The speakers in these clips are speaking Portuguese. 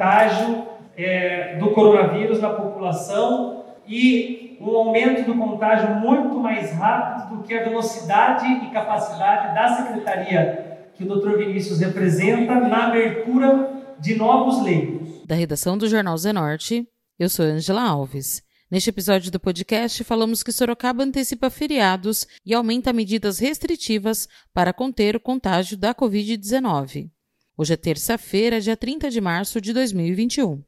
contágio é, do coronavírus na população e um aumento do contágio muito mais rápido do que a velocidade e capacidade da secretaria que o Dr. Vinícius representa na abertura de novos leitos. Da redação do Jornal Zenorte, eu sou Angela Alves. Neste episódio do podcast, falamos que Sorocaba antecipa feriados e aumenta medidas restritivas para conter o contágio da Covid-19. Hoje é terça-feira, dia 30 de março de 2021.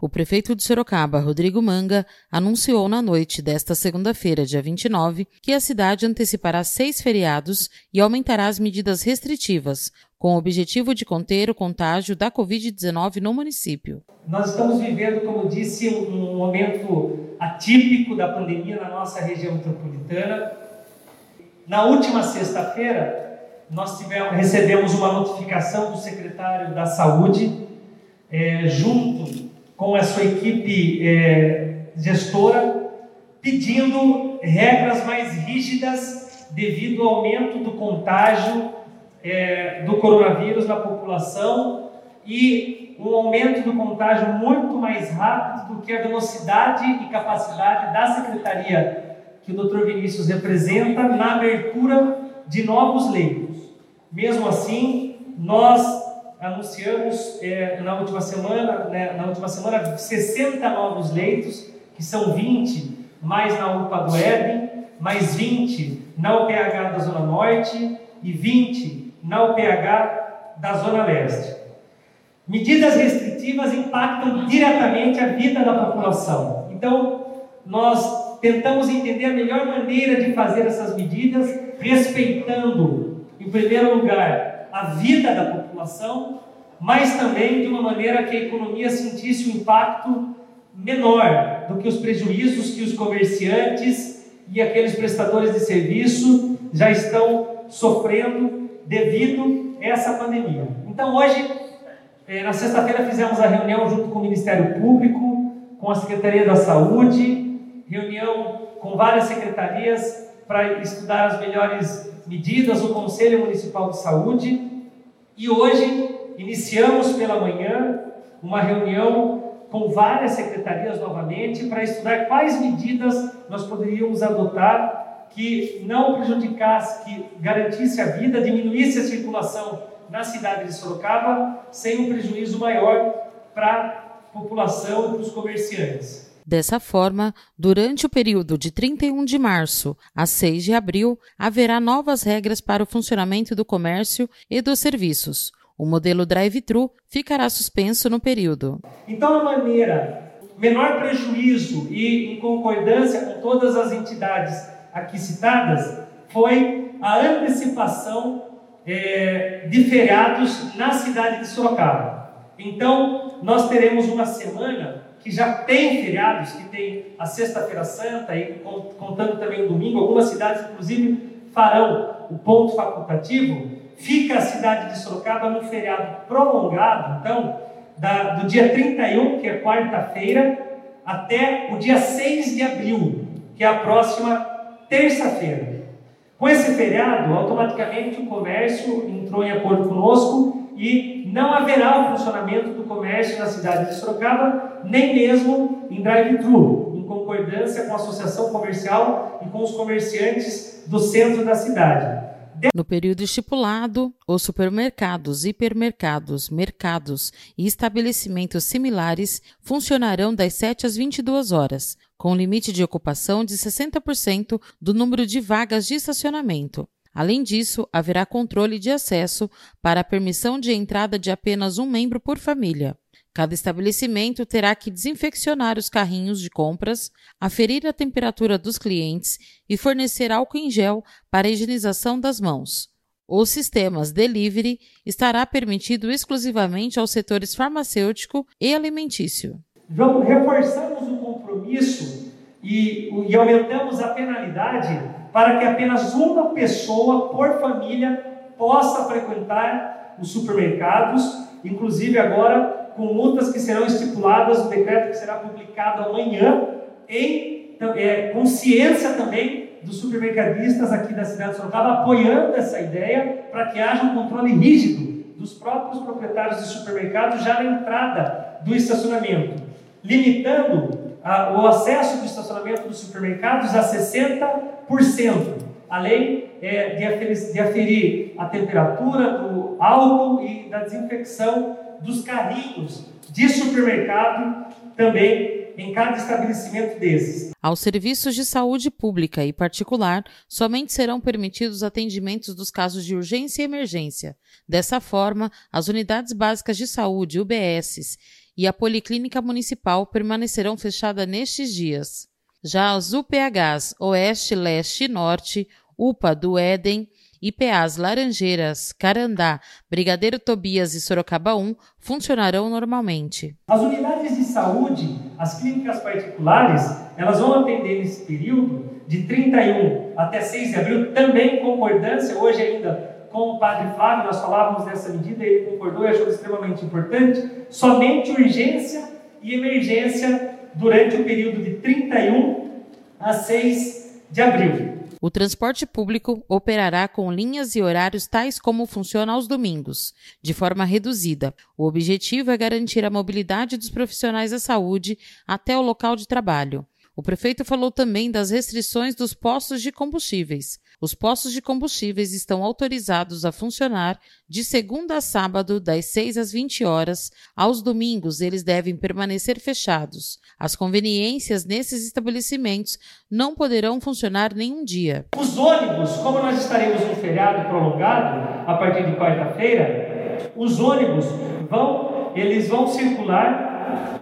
O prefeito de Sorocaba, Rodrigo Manga, anunciou na noite desta segunda-feira, dia 29, que a cidade antecipará seis feriados e aumentará as medidas restritivas, com o objetivo de conter o contágio da Covid-19 no município. Nós estamos vivendo, como disse, um momento atípico da pandemia na nossa região metropolitana. Na última sexta-feira, nós tivemos, recebemos uma notificação do secretário da Saúde, é, junto com a sua equipe é, gestora, pedindo regras mais rígidas devido ao aumento do contágio é, do coronavírus na população e um aumento do contágio muito mais rápido do que a velocidade e capacidade da secretaria que o Dr. Vinícius representa na abertura de novos leitos. Mesmo assim, nós anunciamos é, na última semana, né, na última semana 60 novos leitos, que são 20 mais na UPA do Éden, mais 20 na UPH da Zona Norte e 20 na UPH da Zona Leste. Medidas restritivas impactam diretamente a vida da população. Então, nós tentamos entender a melhor maneira de fazer essas medidas, respeitando, em primeiro lugar, a vida da população, mas também de uma maneira que a economia sentisse um impacto menor do que os prejuízos que os comerciantes e aqueles prestadores de serviço já estão sofrendo devido a essa pandemia. Então, hoje, eh, na sexta-feira, fizemos a reunião junto com o Ministério Público, com a Secretaria da Saúde, reunião com várias secretarias para estudar as melhores medidas, o Conselho Municipal de Saúde, e hoje iniciamos pela manhã uma reunião com várias secretarias novamente para estudar quais medidas nós poderíamos adotar que não prejudicasse, que garantisse a vida, diminuísse a circulação na cidade de Sorocaba, sem um prejuízo maior para a população e para os comerciantes. Dessa forma, durante o período de 31 de março a 6 de abril, haverá novas regras para o funcionamento do comércio e dos serviços. O modelo drive-thru ficará suspenso no período. Então, a maneira, menor prejuízo e em concordância com todas as entidades aqui citadas, foi a antecipação é, de feriados na cidade de Sorocaba. Então, nós teremos uma semana que já tem feriados, que tem a Sexta-feira Santa e contando também o domingo, algumas cidades inclusive farão o ponto facultativo, fica a cidade de Sorocaba no feriado prolongado, então, da, do dia 31, que é quarta-feira, até o dia 6 de abril, que é a próxima terça-feira. Com esse feriado, automaticamente o comércio entrou em acordo conosco e não haverá o funcionamento do comércio na cidade de Sorocaba, nem mesmo em drive-thru, em concordância com a associação comercial e com os comerciantes do centro da cidade. No período estipulado, os supermercados, hipermercados, mercados e estabelecimentos similares funcionarão das 7 às 22 horas, com limite de ocupação de 60% do número de vagas de estacionamento. Além disso, haverá controle de acesso para a permissão de entrada de apenas um membro por família. Cada estabelecimento terá que desinfeccionar os carrinhos de compras, aferir a temperatura dos clientes e fornecer álcool em gel para a higienização das mãos. Os sistemas delivery estará permitido exclusivamente aos setores farmacêutico e alimentício. Reforçamos o compromisso e, e aumentamos a penalidade para que apenas uma pessoa por família possa frequentar os supermercados, inclusive agora com multas que serão estipuladas no decreto que será publicado amanhã, em é, consciência também dos supermercadistas aqui da cidade de Sorocaba apoiando essa ideia para que haja um controle rígido dos próprios proprietários de supermercados já na entrada do estacionamento, limitando a, o acesso do estacionamento dos supermercados a 60%, além é, de, aferir, de aferir a temperatura do álcool e da desinfecção dos carrinhos de supermercado também em cada estabelecimento desses. Aos serviços de saúde pública e particular, somente serão permitidos atendimentos dos casos de urgência e emergência. Dessa forma, as unidades básicas de saúde, UBSs, e a Policlínica Municipal permanecerão fechadas nestes dias. Já as UPHs Oeste, Leste e Norte, UPA do Éden, IPAs Laranjeiras, Carandá, Brigadeiro Tobias e Sorocaba 1 funcionarão normalmente. As unidades de saúde, as clínicas particulares, elas vão atender nesse período de 31 até 6 de abril, também em concordância, hoje ainda com o padre Flávio, nós falávamos dessa medida, ele concordou e achou extremamente importante, somente urgência e emergência durante o período de 31 a 6 de abril. O transporte público operará com linhas e horários tais como funciona aos domingos, de forma reduzida. O objetivo é garantir a mobilidade dos profissionais da saúde até o local de trabalho. O prefeito falou também das restrições dos postos de combustíveis. Os postos de combustíveis estão autorizados a funcionar de segunda a sábado, das 6 às 20 horas. Aos domingos, eles devem permanecer fechados. As conveniências nesses estabelecimentos não poderão funcionar nenhum dia. Os ônibus, como nós estaremos em feriado prolongado a partir de quarta-feira, os ônibus vão, eles vão circular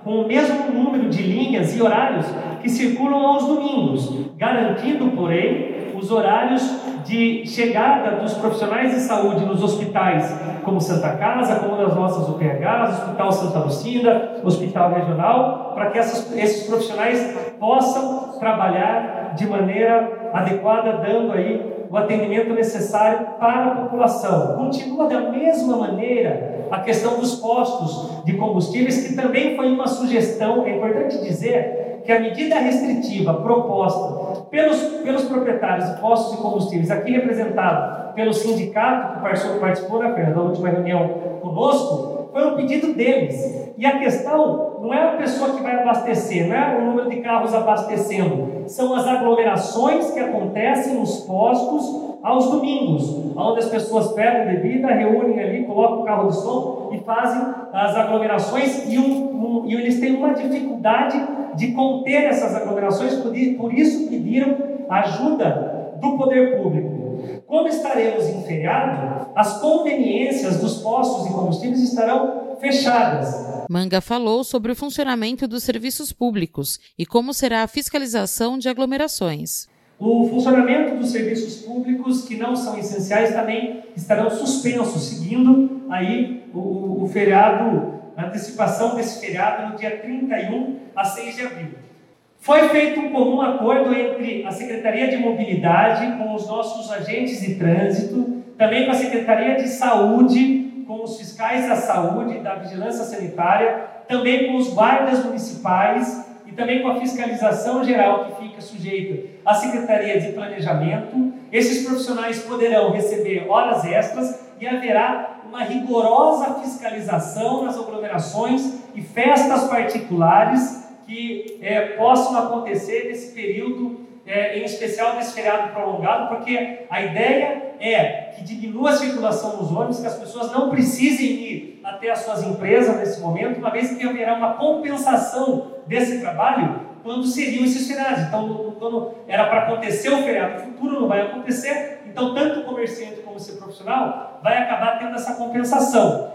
com o mesmo número de linhas e horários que circulam aos domingos, garantindo, porém, os horários de chegada dos profissionais de saúde nos hospitais, como Santa Casa, como nas nossas UPHs, Hospital Santa Lucida, Hospital Regional, para que essas, esses profissionais possam trabalhar de maneira adequada, dando aí o atendimento necessário para a população. Continua da mesma maneira a questão dos postos de combustíveis, que também foi uma sugestão, é importante dizer que a medida restritiva proposta pelos, pelos proprietários de postos de combustíveis, aqui representado pelo sindicato que participou da, da última reunião conosco, foi um pedido deles. E a questão não é a pessoa que vai abastecer, não é o número de carros abastecendo, são as aglomerações que acontecem nos postos aos domingos, onde as pessoas pegam bebida, reúnem ali, colocam o carro de som e fazem as aglomerações e, um, um, e eles têm uma dificuldade de conter essas aglomerações, por isso pediram ajuda do poder público. Como estaremos em feriado, as conveniências dos postos de combustíveis estarão fechadas. Manga falou sobre o funcionamento dos serviços públicos e como será a fiscalização de aglomerações. O funcionamento dos serviços públicos que não são essenciais também estarão suspensos, seguindo aí o, o feriado, a antecipação desse feriado no dia 31 a 6 de abril. Foi feito um comum acordo entre a Secretaria de Mobilidade com os nossos agentes de trânsito, também com a Secretaria de Saúde, com os fiscais da saúde, da vigilância sanitária, também com os guardas municipais e também com a fiscalização geral que fica sujeita à Secretaria de Planejamento. Esses profissionais poderão receber horas extras e haverá uma rigorosa fiscalização nas aglomerações e festas particulares que é, possam acontecer nesse período, é, em especial nesse feriado prolongado, porque a ideia é que diminua a circulação nos ônibus, que as pessoas não precisem ir até as suas empresas nesse momento, uma vez que haverá uma compensação desse trabalho quando seriam esses feriados. Então, quando era para acontecer o feriado futuro, não vai acontecer, então tanto o comerciante como seu profissional vai acabar tendo essa compensação.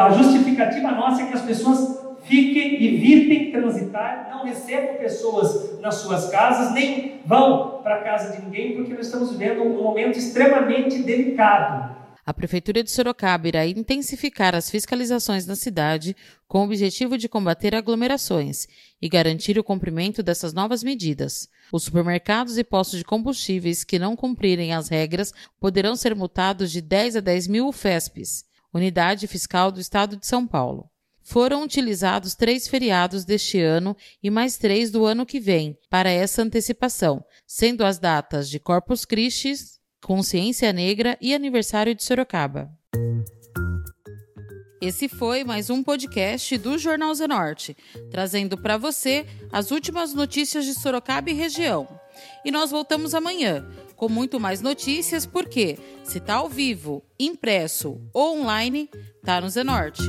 A justificativa nossa é que as pessoas Fiquem, evitem transitar, não recebam pessoas nas suas casas, nem vão para a casa de ninguém, porque nós estamos vivendo um momento extremamente delicado. A Prefeitura de Sorocaba irá intensificar as fiscalizações na cidade com o objetivo de combater aglomerações e garantir o cumprimento dessas novas medidas. Os supermercados e postos de combustíveis que não cumprirem as regras poderão ser multados de 10 a 10 mil FESPs, Unidade Fiscal do Estado de São Paulo. Foram utilizados três feriados deste ano e mais três do ano que vem para essa antecipação, sendo as datas de Corpus Christi, Consciência Negra e aniversário de Sorocaba. Esse foi mais um podcast do Jornal Zenorte, trazendo para você as últimas notícias de Sorocaba e região. E nós voltamos amanhã com muito mais notícias, porque se está ao vivo, impresso ou online, tá no Zenorte.